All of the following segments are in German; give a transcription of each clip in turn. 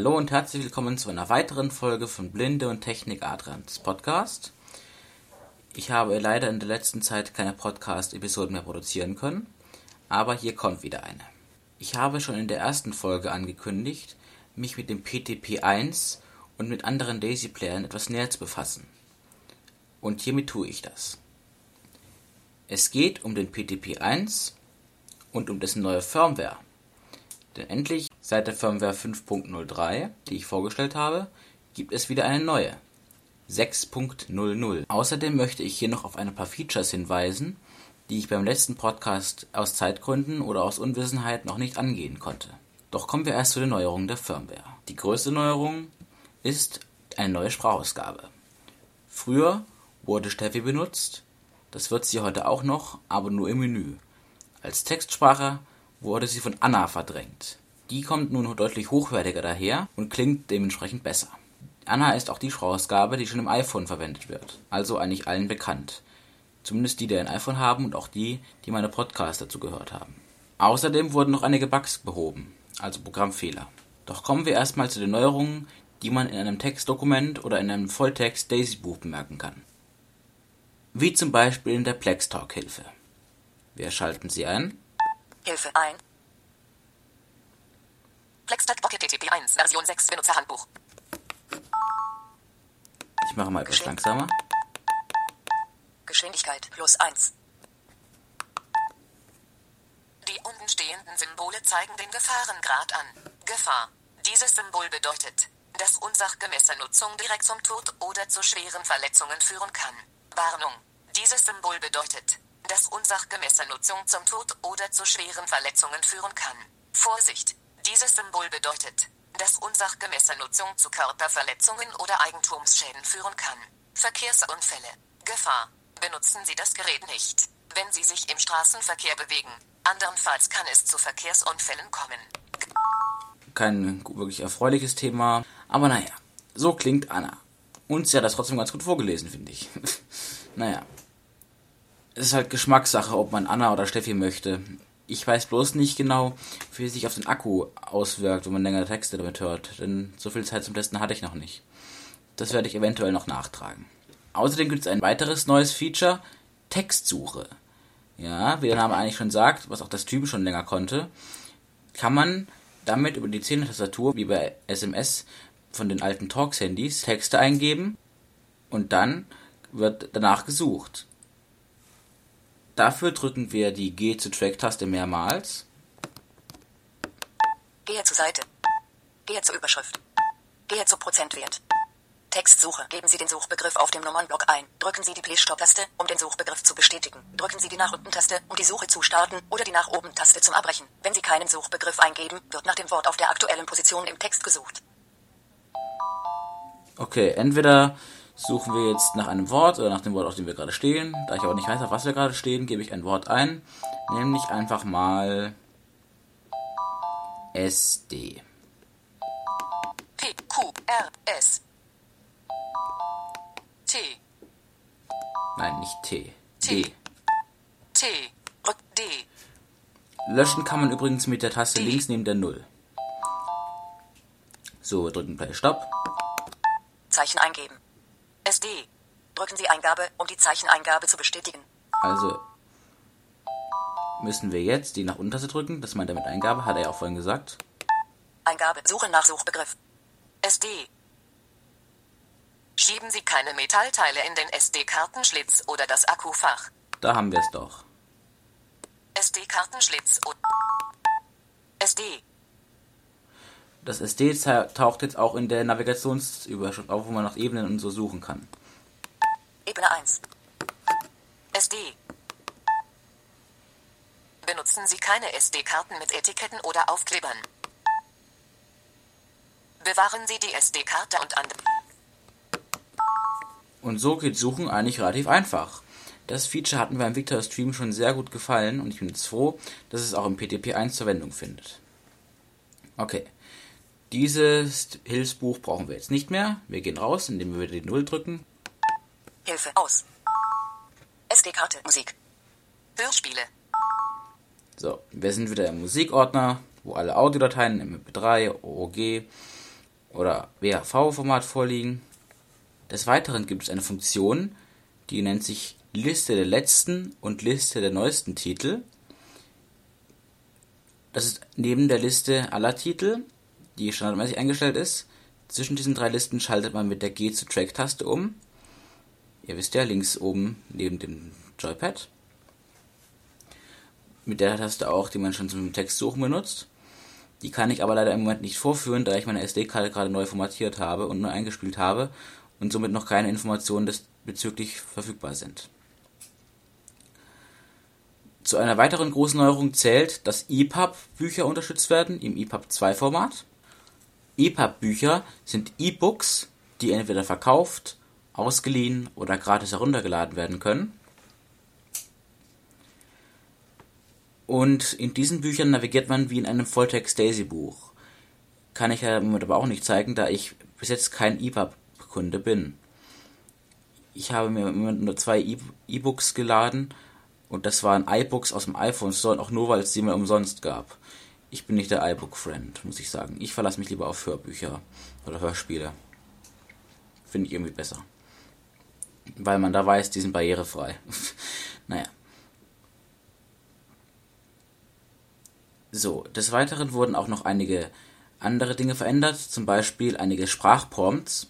Hallo und herzlich willkommen zu einer weiteren Folge von Blinde und Technik Adrians Podcast. Ich habe leider in der letzten Zeit keine Podcast-Episoden mehr produzieren können, aber hier kommt wieder eine. Ich habe schon in der ersten Folge angekündigt, mich mit dem PTP1 und mit anderen Daisy-Playern etwas näher zu befassen. Und hiermit tue ich das. Es geht um den PTP1 und um dessen neue Firmware. Denn endlich, seit der Firmware 5.03, die ich vorgestellt habe, gibt es wieder eine neue. 6.00. Außerdem möchte ich hier noch auf ein paar Features hinweisen, die ich beim letzten Podcast aus Zeitgründen oder aus Unwissenheit noch nicht angehen konnte. Doch kommen wir erst zu den Neuerungen der Firmware. Die größte Neuerung ist eine neue Sprachausgabe. Früher wurde Steffi benutzt, das wird sie heute auch noch, aber nur im Menü. Als Textsprache wurde sie von Anna verdrängt. Die kommt nun deutlich hochwertiger daher und klingt dementsprechend besser. Anna ist auch die Sprachausgabe, die schon im iPhone verwendet wird, also eigentlich allen bekannt. Zumindest die, die ein iPhone haben und auch die, die meine Podcasts dazu gehört haben. Außerdem wurden noch einige Bugs behoben, also Programmfehler. Doch kommen wir erstmal zu den Neuerungen, die man in einem Textdokument oder in einem Volltext Daisy-Buch bemerken kann. Wie zum Beispiel in der Plextalk-Hilfe. Wir schalten sie ein. Hilfe ein. Plextalk Pocket TTP 1 Version 6 Benutzerhandbuch. Ich mache mal etwas langsamer. Geschwindigkeit plus 1. Die unten stehenden Symbole zeigen den Gefahrengrad an. Gefahr. Dieses Symbol bedeutet, dass unsachgemäße Nutzung direkt zum Tod oder zu schweren Verletzungen führen kann. Warnung. Dieses Symbol bedeutet, dass unsachgemäße Nutzung zum Tod oder zu schweren Verletzungen führen kann. Vorsicht. Dieses Symbol bedeutet, dass unsachgemäße Nutzung zu Körperverletzungen oder Eigentumsschäden führen kann. Verkehrsunfälle. Gefahr. Benutzen Sie das Gerät nicht, wenn Sie sich im Straßenverkehr bewegen. Andernfalls kann es zu Verkehrsunfällen kommen. Kein wirklich erfreuliches Thema, aber naja, so klingt Anna. Und sie hat das trotzdem ganz gut vorgelesen, finde ich. naja. Es ist halt Geschmackssache, ob man Anna oder Steffi möchte. Ich weiß bloß nicht genau, wie es sich auf den Akku auswirkt, wenn man längere Texte damit hört, denn so viel Zeit zum Testen hatte ich noch nicht. Das werde ich eventuell noch nachtragen. Außerdem gibt es ein weiteres neues Feature, Textsuche. Ja, wie der Name eigentlich schon sagt, was auch das Typ schon länger konnte, kann man damit über die Zehner-Tastatur, wie bei SMS von den alten Talks-Handys, Texte eingeben und dann wird danach gesucht. Dafür drücken wir die G zu Track-Taste mehrmals. Gehe zur Seite. Gehe zur Überschrift. Gehe zu Prozentwert. Textsuche. Geben Sie den Suchbegriff auf dem Nummernblock ein. Drücken Sie die Play-Stop-Taste, um den Suchbegriff zu bestätigen. Drücken Sie die nach unten-Taste, um die Suche zu starten, oder die nach oben-Taste zum Abbrechen. Wenn Sie keinen Suchbegriff eingeben, wird nach dem Wort auf der aktuellen Position im Text gesucht. Okay, entweder suchen wir jetzt nach einem Wort oder nach dem Wort, auf dem wir gerade stehen. Da ich aber nicht weiß, auf was wir gerade stehen, gebe ich ein Wort ein, nämlich einfach mal SD. P, Q, R, S. T, Nein, nicht T. T. D. T, Rück, D. Löschen kann man übrigens mit der Taste D. links neben der Null. So, wir drücken Play Stop. Zeichen eingeben. SD. Drücken Sie Eingabe, um die Zeicheneingabe zu bestätigen. Also müssen wir jetzt die nach unten Taste drücken. Das meint er mit Eingabe, hat er ja auch vorhin gesagt. Eingabe. Suche nach Suchbegriff. SD. Schieben Sie keine Metallteile in den SD-Kartenschlitz oder das Akkufach. Da haben wir es doch. SD-Kartenschlitz und SD. Das SD ta- taucht jetzt auch in der Navigationsüberschrift auf, wo man nach Ebenen und so suchen kann. Ebene 1. SD. Benutzen Sie keine SD-Karten mit Etiketten oder Aufklebern. Bewahren Sie die SD-Karte und andere. Und so geht Suchen eigentlich relativ einfach. Das Feature hat mir beim Victor Stream schon sehr gut gefallen und ich bin jetzt froh, dass es auch im PTP1 zur Verwendung findet. Okay. Dieses Hilfsbuch brauchen wir jetzt nicht mehr. Wir gehen raus, indem wir wieder die Null drücken. Hilfe aus. SD-Karte. Musik. Hörspiele. So, wir sind wieder im Musikordner, wo alle Audiodateien, MP3, OOG oder WAV-Format vorliegen. Des Weiteren gibt es eine Funktion, die nennt sich Liste der letzten und Liste der neuesten Titel. Das ist neben der Liste aller Titel, die standardmäßig eingestellt ist. Zwischen diesen drei Listen schaltet man mit der G zu Track-Taste um. Ihr wisst ja, links oben neben dem Joypad. Mit der Taste auch, die man schon zum Textsuchen benutzt. Die kann ich aber leider im Moment nicht vorführen, da ich meine SD-Karte gerade neu formatiert habe und neu eingespielt habe und somit noch keine Informationen bezüglich verfügbar sind. Zu einer weiteren großen Neuerung zählt, dass EPUB-Bücher unterstützt werden im EPUB 2-Format. EPUB-Bücher sind E-Books, die entweder verkauft, ausgeliehen oder gratis heruntergeladen werden können. Und in diesen Büchern navigiert man wie in einem Volltext-Daisy-Buch. Kann ich ja im Moment aber auch nicht zeigen, da ich bis jetzt kein EPUB-Kunde bin. Ich habe mir im Moment nur zwei E-Books geladen und das waren iBooks aus dem iPhone Store, auch nur weil es sie mir umsonst gab. Ich bin nicht der iBook-Friend, muss ich sagen. Ich verlasse mich lieber auf Hörbücher oder Hörspiele. Finde ich irgendwie besser. Weil man da weiß, die sind barrierefrei. naja. So, des Weiteren wurden auch noch einige andere Dinge verändert, zum Beispiel einige Sprachprompts.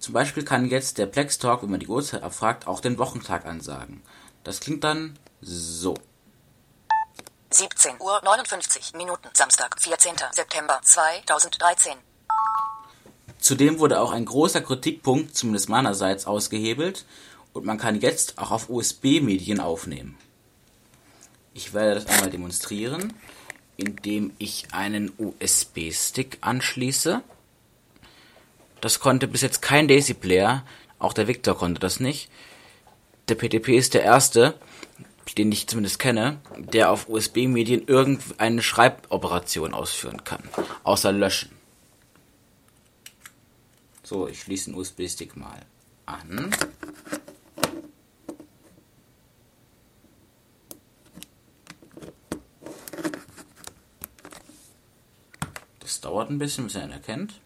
Zum Beispiel kann jetzt der Plex Talk, wenn man die Uhrzeit abfragt, auch den Wochentag ansagen. Das klingt dann so. 17 Uhr 59 Minuten, Samstag, 14. September 2013. Zudem wurde auch ein großer Kritikpunkt, zumindest meinerseits, ausgehebelt und man kann jetzt auch auf USB-Medien aufnehmen. Ich werde das einmal demonstrieren, indem ich einen USB-Stick anschließe. Das konnte bis jetzt kein Daisy Player, auch der Victor konnte das nicht. Der PTP ist der erste, den ich zumindest kenne, der auf USB-Medien irgendeine Schreiboperation ausführen kann, außer löschen. So, ich schließe den USB-Stick mal an. Das dauert ein bisschen, bis er ihn erkennt.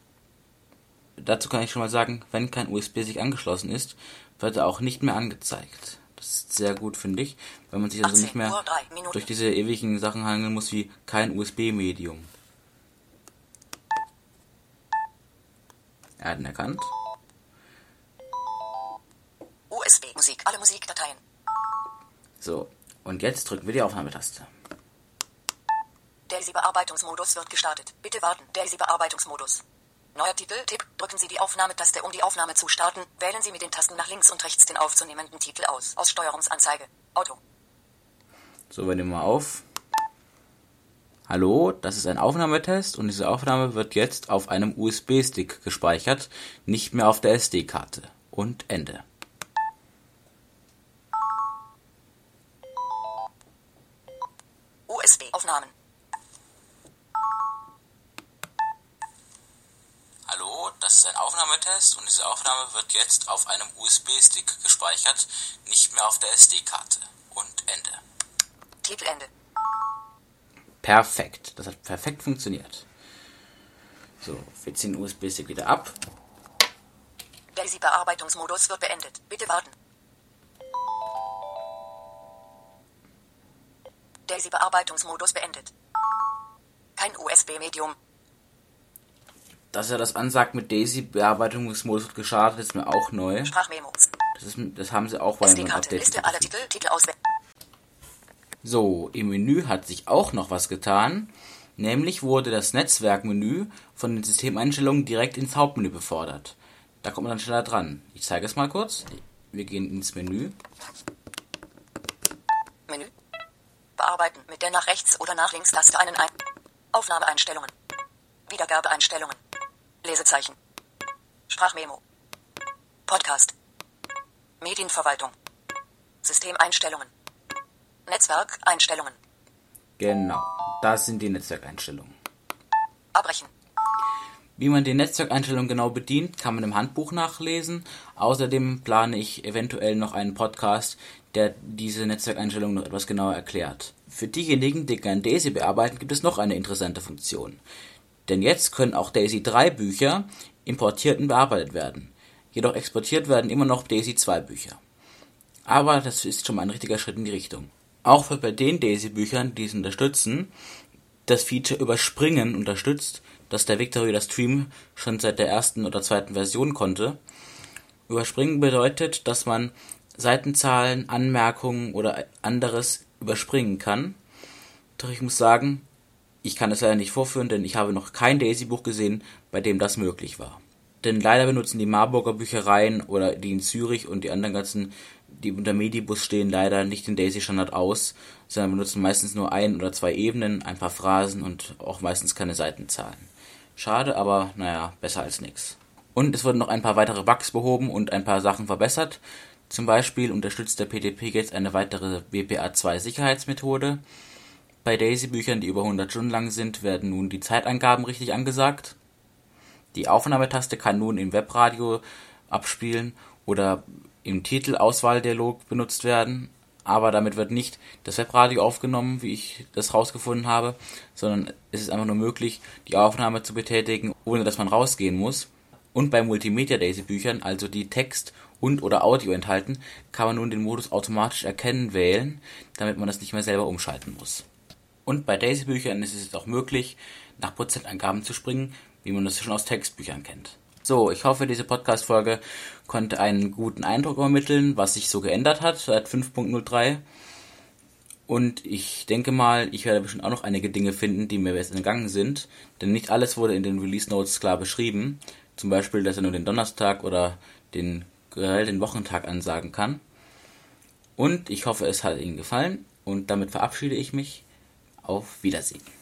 Dazu kann ich schon mal sagen, wenn kein USB-Stick angeschlossen ist, wird er auch nicht mehr angezeigt. Das ist sehr gut, finde ich, weil man sich also nicht mehr durch diese ewigen Sachen hangeln muss wie kein USB-Medium. Er hat ihn erkannt. USB Musik, alle Musikdateien. So, und jetzt drücken wir die Aufnahmetaste. Daisy-Bearbeitungsmodus wird gestartet. Bitte warten. Daisy-Bearbeitungsmodus. Neuer Titel, Tipp, drücken Sie die Aufnahmetaste, um die Aufnahme zu starten. Wählen Sie mit den Tasten nach links und rechts den aufzunehmenden Titel aus. Aussteuerungsanzeige. Auto. So, wir nehmen mal auf. Hallo, das ist ein Aufnahmetest und diese Aufnahme wird jetzt auf einem USB-Stick gespeichert, nicht mehr auf der SD-Karte. Und Ende. USB-Aufnahmen. Das ist ein Aufnahmetest und diese Aufnahme wird jetzt auf einem USB-Stick gespeichert, nicht mehr auf der SD-Karte. Und Ende. Titelende. Perfekt. Das hat perfekt funktioniert. So, wir ziehen den USB-Stick wieder ab. Daisy-Bearbeitungsmodus wird beendet. Bitte warten. Daisy-Bearbeitungsmodus beendet. Kein USB-Medium. Dass er das ansagt mit Daisy Bearbeitungsmodus wird gestartet, ist mir auch neu. Sprachmemos. Das, ist, das haben sie auch bei einem Update. So, im Menü hat sich auch noch was getan. Nämlich wurde das Netzwerkmenü von den Systemeinstellungen direkt ins Hauptmenü befördert. Da kommt man dann schneller dran. Ich zeige es mal kurz. Wir gehen ins Menü. Menü. Bearbeiten mit der nach rechts oder nach links Taste einen ein. Aufnahmeeinstellungen. Wiedergabeeinstellungen. Lesezeichen. Sprachmemo. Podcast. Medienverwaltung. Systemeinstellungen. Netzwerkeinstellungen. Genau, das sind die Netzwerkeinstellungen. Abbrechen. Wie man die Netzwerkeinstellungen genau bedient, kann man im Handbuch nachlesen. Außerdem plane ich eventuell noch einen Podcast, der diese Netzwerkeinstellungen noch etwas genauer erklärt. Für diejenigen, die gerne Daisy bearbeiten, gibt es noch eine interessante Funktion. Denn jetzt können auch Daisy 3 Bücher importiert und bearbeitet werden. Jedoch exportiert werden immer noch Daisy 2 Bücher. Aber das ist schon mal ein richtiger Schritt in die Richtung. Auch wird bei den Daisy-Büchern, die es unterstützen, das Feature Überspringen unterstützt, das der Victor Reader Stream schon seit der ersten oder zweiten Version konnte. Überspringen bedeutet, dass man Seitenzahlen, Anmerkungen oder anderes überspringen kann. Doch ich muss sagen, ich kann es leider nicht vorführen, denn ich habe noch kein Daisy-Buch gesehen, bei dem das möglich war. Denn leider benutzen die Marburger Büchereien oder die in Zürich und die anderen ganzen die unter Medibus stehen leider nicht den Daisy-Standard aus, sondern benutzen meistens nur ein oder zwei Ebenen, ein paar Phrasen und auch meistens keine Seitenzahlen. Schade, aber naja, besser als nix. Und es wurden noch ein paar weitere Bugs behoben und ein paar Sachen verbessert. Zum Beispiel unterstützt der PTP jetzt eine weitere WPA2 Sicherheitsmethode. Bei Daisy-Büchern, die über 100 Stunden lang sind, werden nun die Zeitangaben richtig angesagt. Die Aufnahmetaste kann nun im Webradio abspielen oder im Titelauswahldialog benutzt werden, aber damit wird nicht das Webradio aufgenommen, wie ich das rausgefunden habe, sondern es ist einfach nur möglich, die Aufnahme zu betätigen, ohne dass man rausgehen muss. Und bei Multimedia Daisy Büchern, also die Text und oder Audio enthalten, kann man nun den Modus automatisch erkennen wählen, damit man das nicht mehr selber umschalten muss. Und bei Daisy Büchern ist es auch möglich, nach Prozentangaben zu springen, wie man das schon aus Textbüchern kennt. So, ich hoffe, diese Podcast-Folge konnte einen guten Eindruck übermitteln, was sich so geändert hat seit 5.03. Und ich denke mal, ich werde bestimmt auch noch einige Dinge finden, die mir jetzt entgangen sind. Denn nicht alles wurde in den Release Notes klar beschrieben. Zum Beispiel, dass er nur den Donnerstag oder den, den Wochentag ansagen kann. Und ich hoffe, es hat Ihnen gefallen. Und damit verabschiede ich mich. Auf Wiedersehen.